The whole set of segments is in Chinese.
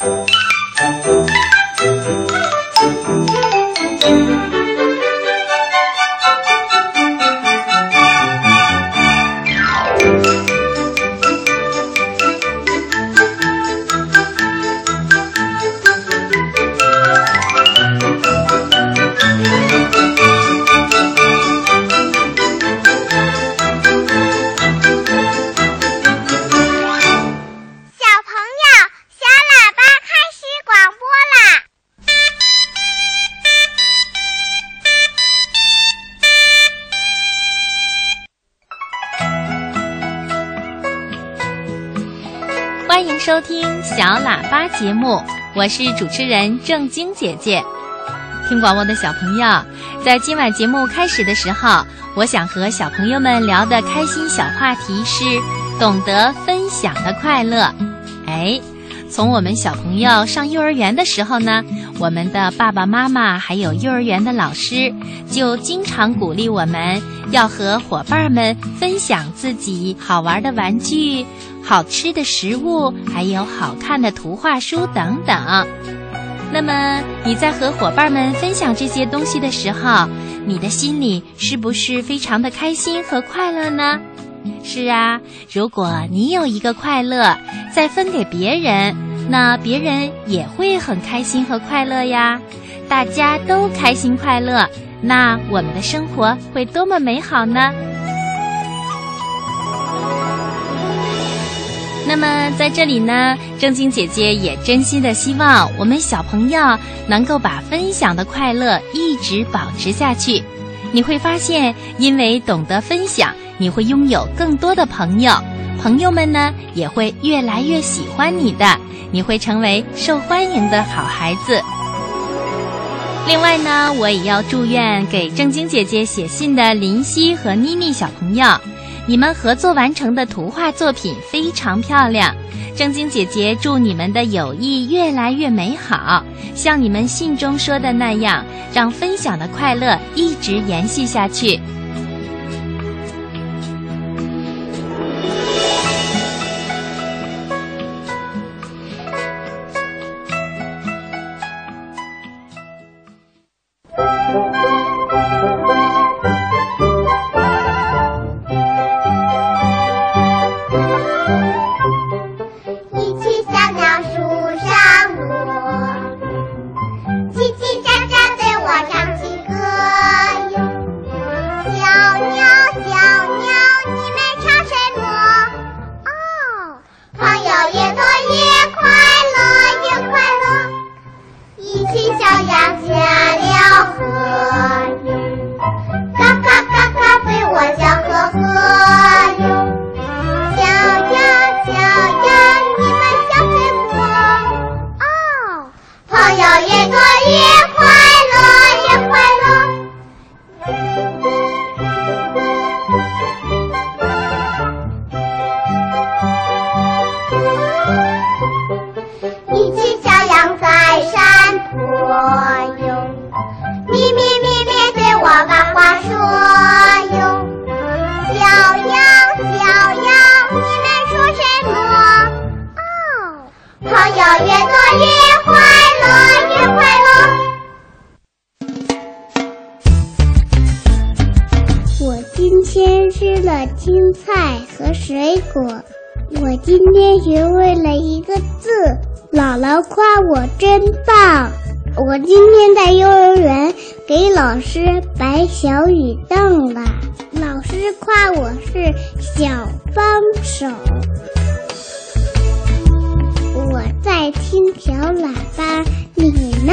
收节目，我是主持人正晶姐姐。听广播的小朋友，在今晚节目开始的时候，我想和小朋友们聊的开心小话题是懂得分享的快乐。哎，从我们小朋友上幼儿园的时候呢，我们的爸爸妈妈还有幼儿园的老师就经常鼓励我们要和伙伴们分享自己好玩的玩具。好吃的食物，还有好看的图画书等等。那么你在和伙伴们分享这些东西的时候，你的心里是不是非常的开心和快乐呢？是啊，如果你有一个快乐，再分给别人，那别人也会很开心和快乐呀。大家都开心快乐，那我们的生活会多么美好呢？那么在这里呢，正晶姐姐也真心的希望我们小朋友能够把分享的快乐一直保持下去。你会发现，因为懂得分享，你会拥有更多的朋友，朋友们呢也会越来越喜欢你的，你会成为受欢迎的好孩子。另外呢，我也要祝愿给正晶姐姐写信的林夕和妮妮小朋友。你们合作完成的图画作品非常漂亮，正晶姐姐祝你们的友谊越来越美好，像你们信中说的那样，让分享的快乐一直延续下去。菜和水果。我今天学会了一个字，姥姥夸我真棒。我今天在幼儿园给老师摆小雨凳了，老师夸我是小帮手。我在听小喇叭，你呢？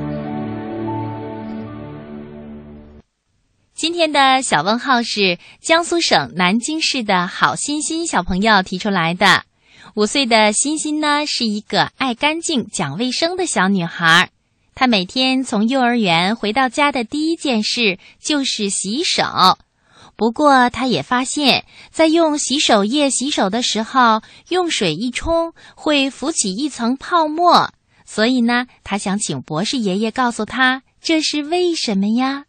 今天的小问号是江苏省南京市的好欣欣小朋友提出来的。五岁的欣欣呢，是一个爱干净、讲卫生的小女孩。她每天从幼儿园回到家的第一件事就是洗手。不过，她也发现，在用洗手液洗手的时候，用水一冲会浮起一层泡沫。所以呢，她想请博士爷爷告诉她，这是为什么呀？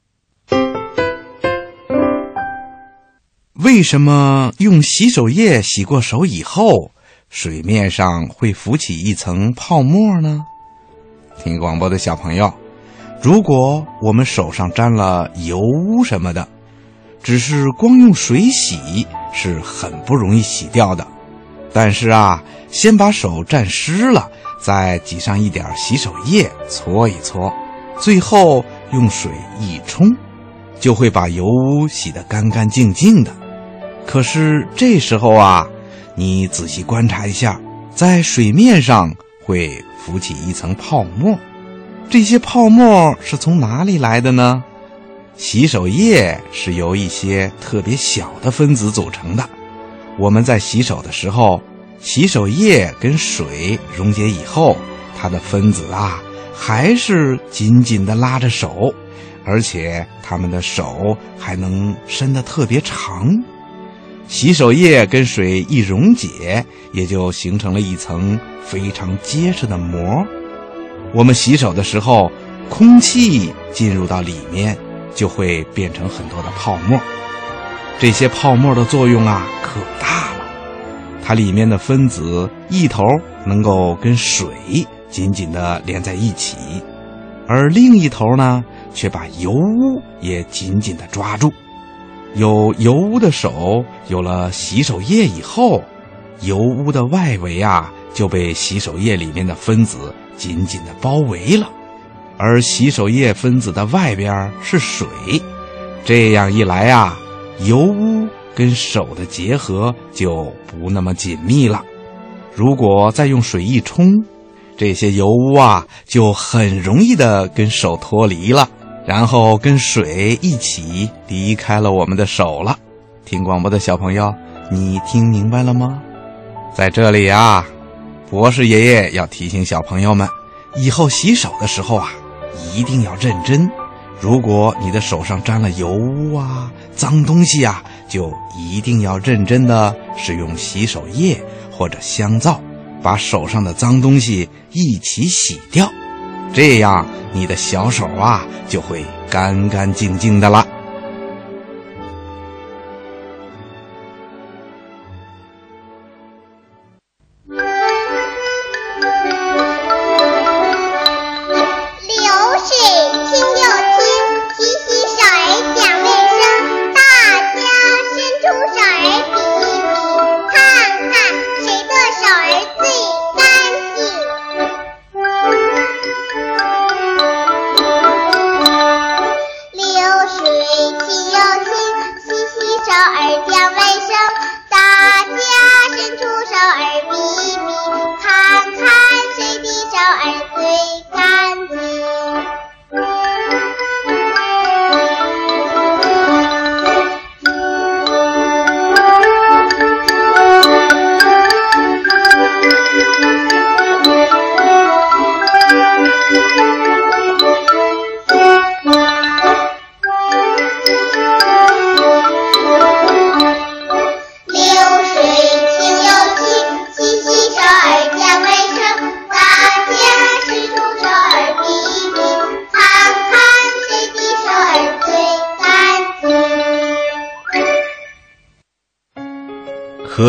为什么用洗手液洗过手以后，水面上会浮起一层泡沫呢？听广播的小朋友，如果我们手上沾了油污什么的，只是光用水洗是很不容易洗掉的。但是啊，先把手沾湿了，再挤上一点洗手液搓一搓，最后用水一冲，就会把油污洗得干干净净的。可是这时候啊，你仔细观察一下，在水面上会浮起一层泡沫，这些泡沫是从哪里来的呢？洗手液是由一些特别小的分子组成的。我们在洗手的时候，洗手液跟水溶解以后，它的分子啊还是紧紧地拉着手，而且它们的手还能伸得特别长。洗手液跟水一溶解，也就形成了一层非常结实的膜。我们洗手的时候，空气进入到里面，就会变成很多的泡沫。这些泡沫的作用啊，可大了。它里面的分子一头能够跟水紧紧地连在一起，而另一头呢，却把油污也紧紧地抓住。有油污的手有了洗手液以后，油污的外围啊就被洗手液里面的分子紧紧的包围了，而洗手液分子的外边是水，这样一来啊，油污跟手的结合就不那么紧密了。如果再用水一冲，这些油污啊就很容易的跟手脱离了。然后跟水一起离开了我们的手了。听广播的小朋友，你听明白了吗？在这里啊，博士爷爷要提醒小朋友们，以后洗手的时候啊，一定要认真。如果你的手上沾了油污啊、脏东西啊，就一定要认真的使用洗手液或者香皂，把手上的脏东西一起洗掉。这样，你的小手啊就会干干净净的了。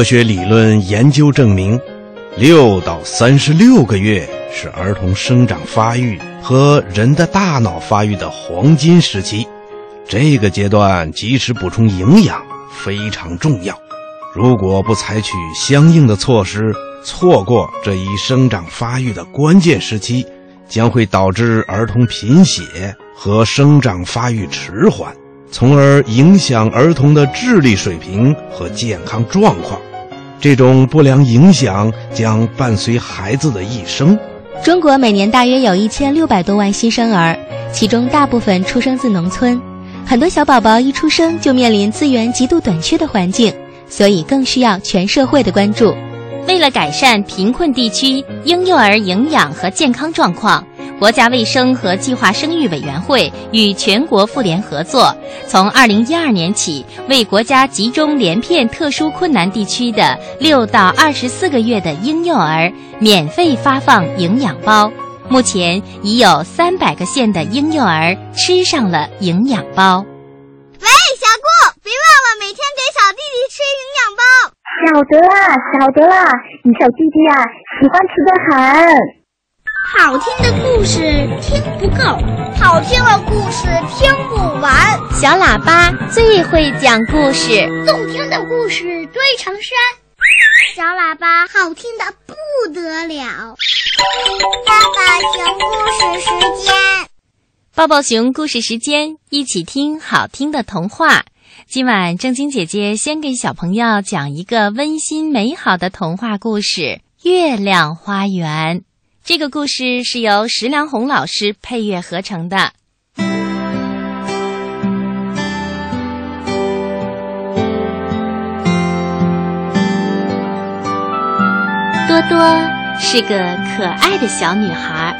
科学理论研究证明，六到三十六个月是儿童生长发育和人的大脑发育的黄金时期。这个阶段及时补充营养非常重要。如果不采取相应的措施，错过这一生长发育的关键时期，将会导致儿童贫血和生长发育迟缓。从而影响儿童的智力水平和健康状况，这种不良影响将伴随孩子的一生。中国每年大约有一千六百多万新生儿，其中大部分出生自农村，很多小宝宝一出生就面临资源极度短缺的环境，所以更需要全社会的关注。为了改善贫困地区婴幼儿营养和健康状况，国家卫生和计划生育委员会与全国妇联合作，从二零一二年起，为国家集中连片特殊困难地区的六到二十四个月的婴幼儿免费发放营养包。目前已有三百个县的婴幼儿吃上了营养包。晓得啦，晓得啦，你小弟弟啊，喜欢吃的很。好听的故事听不够，好听的故事听不完。小喇叭最会讲故事，动听的故事堆成山。小喇叭好听的不得了。爸爸熊故事时间，抱抱熊故事时间，一起听好听的童话。今晚正晶姐姐先给小朋友讲一个温馨美好的童话故事《月亮花园》。这个故事是由石良红老师配乐合成的。多多是个可爱的小女孩，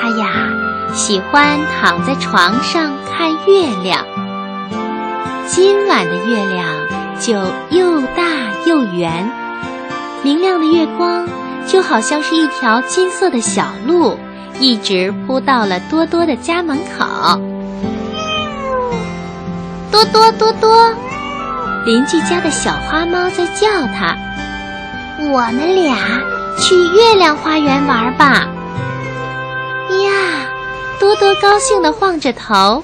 她呀喜欢躺在床上看月亮。今晚的月亮就又大又圆，明亮的月光就好像是一条金色的小路，一直铺到了多多的家门口。多多多多，邻居家的小花猫在叫它：“我们俩去月亮花园玩吧！”呀，多多高兴地晃着头。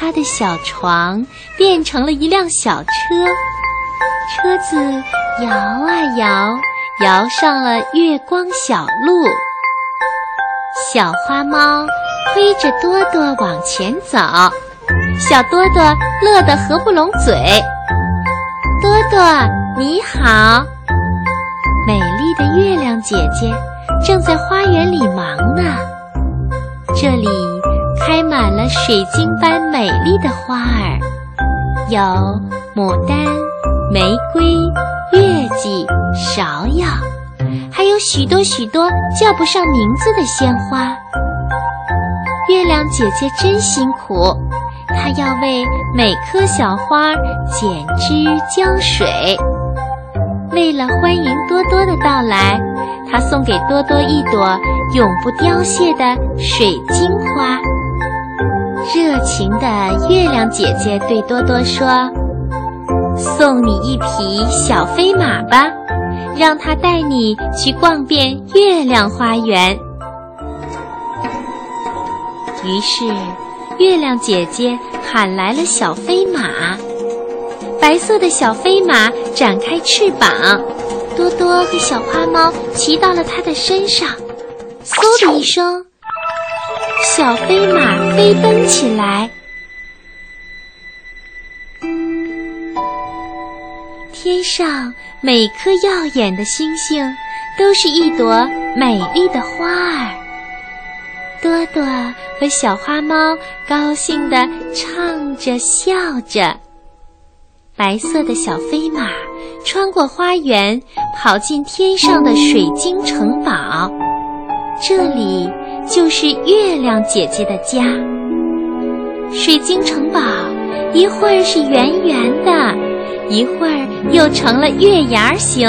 他的小床变成了一辆小车，车子摇啊摇，摇上了月光小路。小花猫推着多多往前走，小多多乐得合不拢嘴。多多你好，美丽的月亮姐姐正在花园里忙呢，这里。开满了水晶般美丽的花儿，有牡丹、玫瑰、月季、芍药，还有许多许多叫不上名字的鲜花。月亮姐姐真辛苦，她要为每棵小花剪枝浇水。为了欢迎多多的到来，她送给多多一朵永不凋谢的水晶花。热情的月亮姐姐对多多说：“送你一匹小飞马吧，让它带你去逛遍月亮花园。”于是，月亮姐姐喊来了小飞马。白色的小飞马展开翅膀，多多和小花猫骑到了它的身上，嗖的一声。小飞马飞奔起来，天上每颗耀眼的星星都是一朵美丽的花儿。多多和小花猫高兴地唱着笑着，白色的小飞马穿过花园，跑进天上的水晶城堡，这里。就是月亮姐姐的家。水晶城堡一会儿是圆圆的，一会儿又成了月牙形。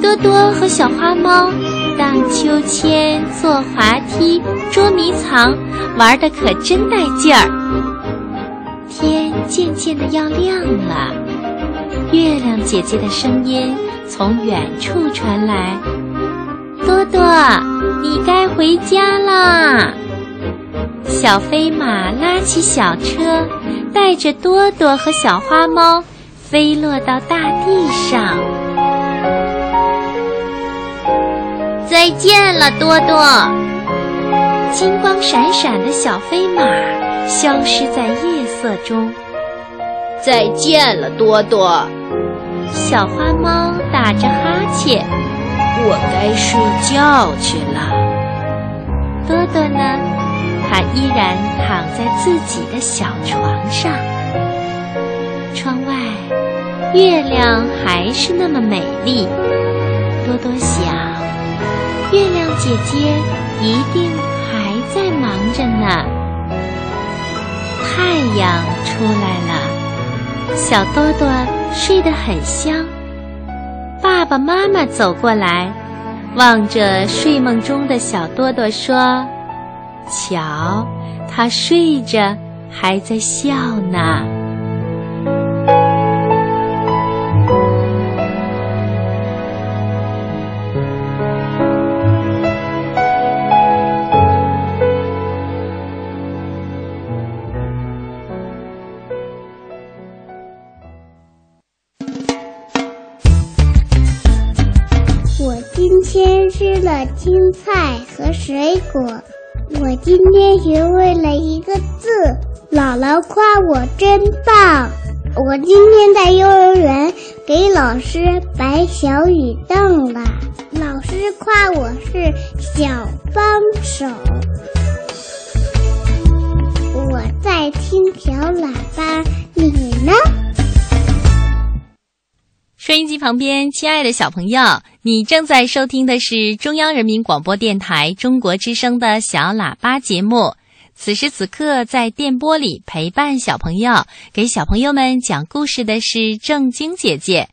多多和小花猫荡秋千、坐滑梯、捉迷藏，玩的可真带劲儿。天渐渐的要亮了，月亮姐姐的声音从远处传来。多多，你该回家啦！小飞马拉起小车，带着多多和小花猫飞落到大地上。再见了，多多！金光闪闪的小飞马消失在夜色中。再见了，多多！小花猫打着哈欠。我该睡觉去了。多多呢？它依然躺在自己的小床上。窗外月亮还是那么美丽。多多想，月亮姐姐一定还在忙着呢。太阳出来了，小多多睡得很香。爸爸妈妈走过来，望着睡梦中的小多多说：“瞧，他睡着还在笑呢。”吃了青菜和水果，我今天学会了一个字。姥姥夸我真棒。我今天在幼儿园给老师摆小雨凳了，老师夸我是小帮手。我在听小喇叭，你呢？收音机旁边，亲爱的小朋友，你正在收听的是中央人民广播电台中国之声的小喇叭节目。此时此刻，在电波里陪伴小朋友、给小朋友们讲故事的是正晶姐姐。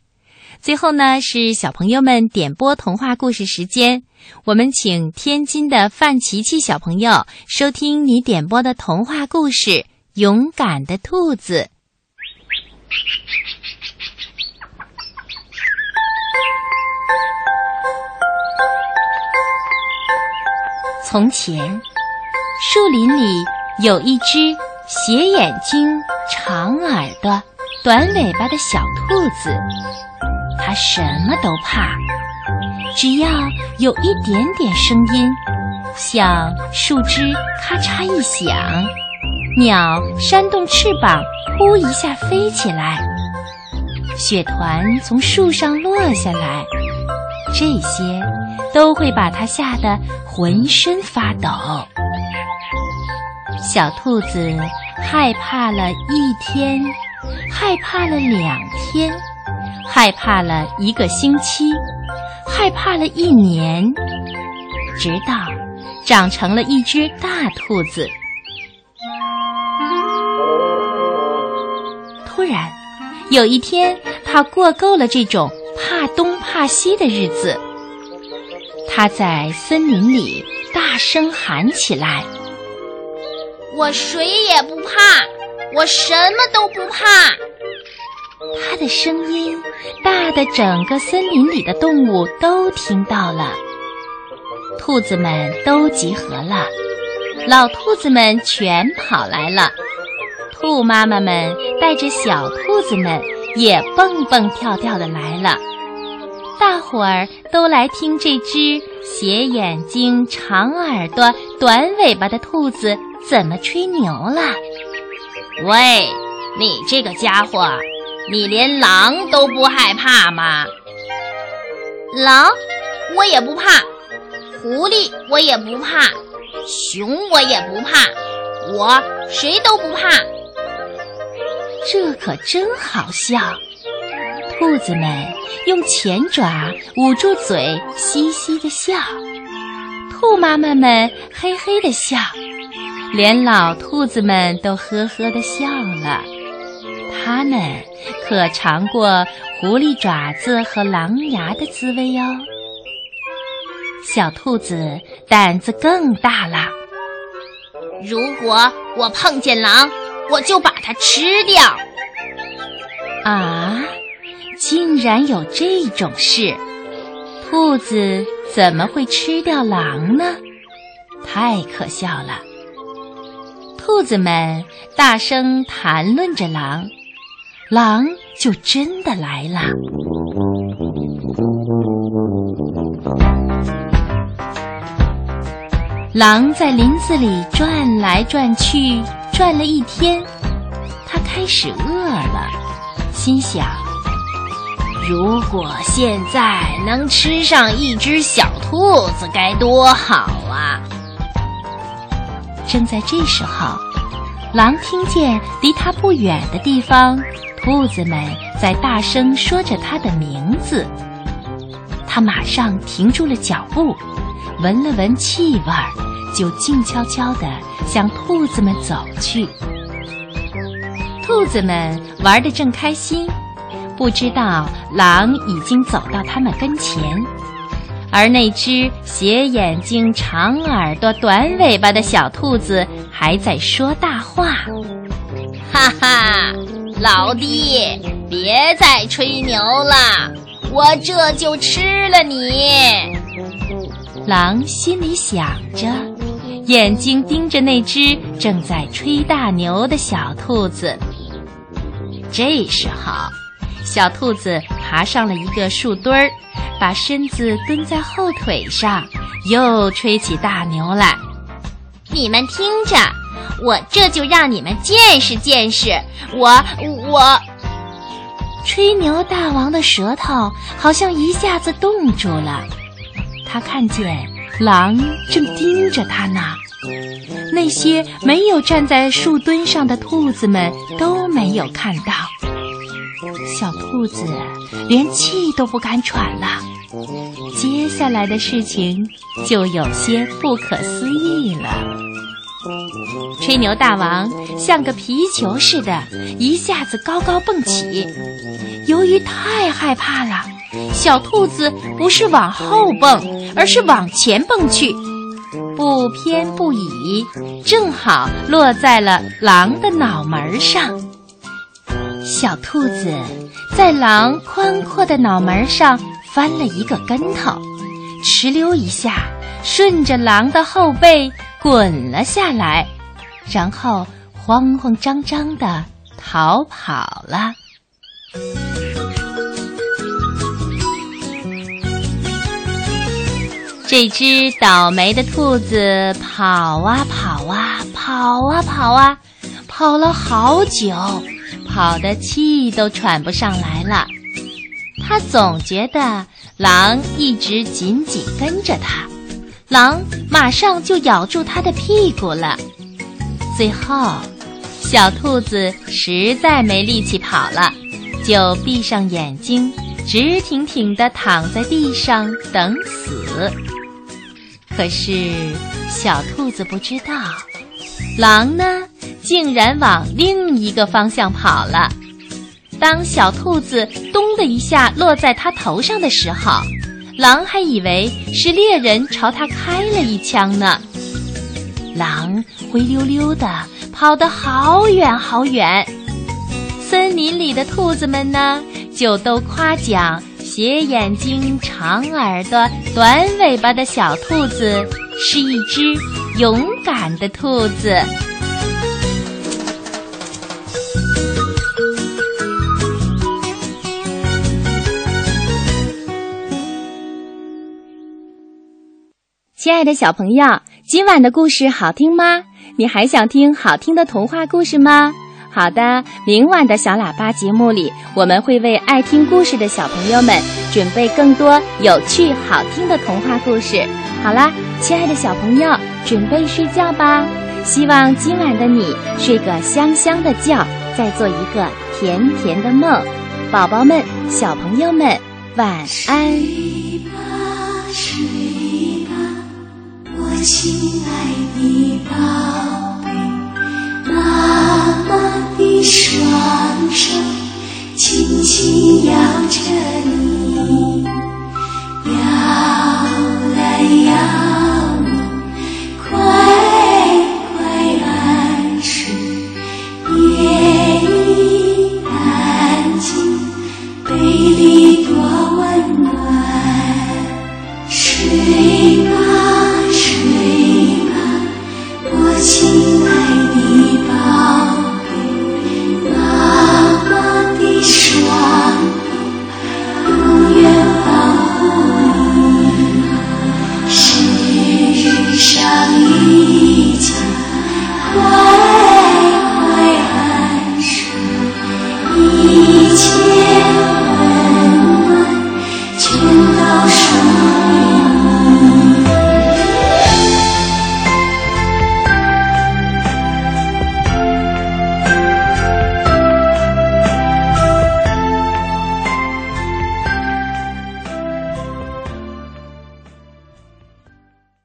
最后呢，是小朋友们点播童话故事时间。我们请天津的范琪琪小朋友收听你点播的童话故事《勇敢的兔子》。从前，树林里有一只斜眼睛、长耳朵、短尾巴的小兔子。它什么都怕，只要有一点点声音，像树枝咔嚓一响，鸟扇动翅膀，呼一下飞起来，雪团从树上落下来，这些。都会把它吓得浑身发抖。小兔子害怕了一天，害怕了两天，害怕了一个星期，害怕了一年，直到长成了一只大兔子。突然，有一天，它过够了这种怕东怕西的日子。他在森林里大声喊起来：“我谁也不怕，我什么都不怕。”他的声音大的整个森林里的动物都听到了。兔子们都集合了，老兔子们全跑来了，兔妈妈们带着小兔子们也蹦蹦跳跳的来了。大伙儿都来听这只斜眼睛、长耳朵、短尾巴的兔子怎么吹牛了。喂，你这个家伙，你连狼都不害怕吗？狼，我也不怕；狐狸，我也不怕；熊，我也不怕。我谁都不怕。这可真好笑。兔子们用前爪捂住嘴，嘻嘻的笑；兔妈妈们嘿嘿的笑，连老兔子们都呵呵的笑了。他们可尝过狐狸爪子和狼牙的滋味哟。小兔子胆子更大了。如果我碰见狼，我就把它吃掉。啊！竟然有这种事！兔子怎么会吃掉狼呢？太可笑了！兔子们大声谈论着狼，狼就真的来了。狼在林子里转来转去，转了一天，它开始饿了，心想。如果现在能吃上一只小兔子，该多好啊！正在这时候，狼听见离它不远的地方，兔子们在大声说着它的名字。它马上停住了脚步，闻了闻气味儿，就静悄悄地向兔子们走去。兔子们玩得正开心，不知道狼已经走到他们跟前。而那只斜眼睛、长耳朵、短尾巴的小兔子还在说大话：“哈哈，老弟，别再吹牛了，我这就吃了你。”狼心里想着，眼睛盯着那只正在吹大牛的小兔子。这时候，小兔子爬上了一个树墩儿。把身子蹲在后腿上，又吹起大牛来。你们听着，我这就让你们见识见识。我我，吹牛大王的舌头好像一下子冻住了。他看见狼正盯着他呢。那些没有站在树墩上的兔子们都没有看到。小兔子连气都不敢喘了。接下来的事情就有些不可思议了。吹牛大王像个皮球似的，一下子高高蹦起。由于太害怕了，小兔子不是往后蹦，而是往前蹦去，不偏不倚，正好落在了狼的脑门上。小兔子在狼宽阔的脑门上。翻了一个跟头，哧溜一下，顺着狼的后背滚了下来，然后慌慌张张地逃跑了。这只倒霉的兔子跑啊跑啊跑啊跑啊，跑了好久，跑得气都喘不上来了。他总觉得狼一直紧紧跟着他，狼马上就咬住他的屁股了。最后，小兔子实在没力气跑了，就闭上眼睛，直挺挺地躺在地上等死。可是，小兔子不知道，狼呢，竟然往另一个方向跑了。当小兔子“咚”的一下落在它头上的时候，狼还以为是猎人朝它开了一枪呢。狼灰溜溜的跑得好远好远，森林里的兔子们呢，就都夸奖斜眼睛、长耳朵、短尾巴的小兔子是一只勇敢的兔子。亲爱的小朋友，今晚的故事好听吗？你还想听好听的童话故事吗？好的，明晚的小喇叭节目里，我们会为爱听故事的小朋友们准备更多有趣好听的童话故事。好啦，亲爱的小朋友，准备睡觉吧。希望今晚的你睡个香香的觉，再做一个甜甜的梦。宝宝们、小朋友们，晚安。我亲爱的宝，妈妈的双手轻轻摇着你摇来摇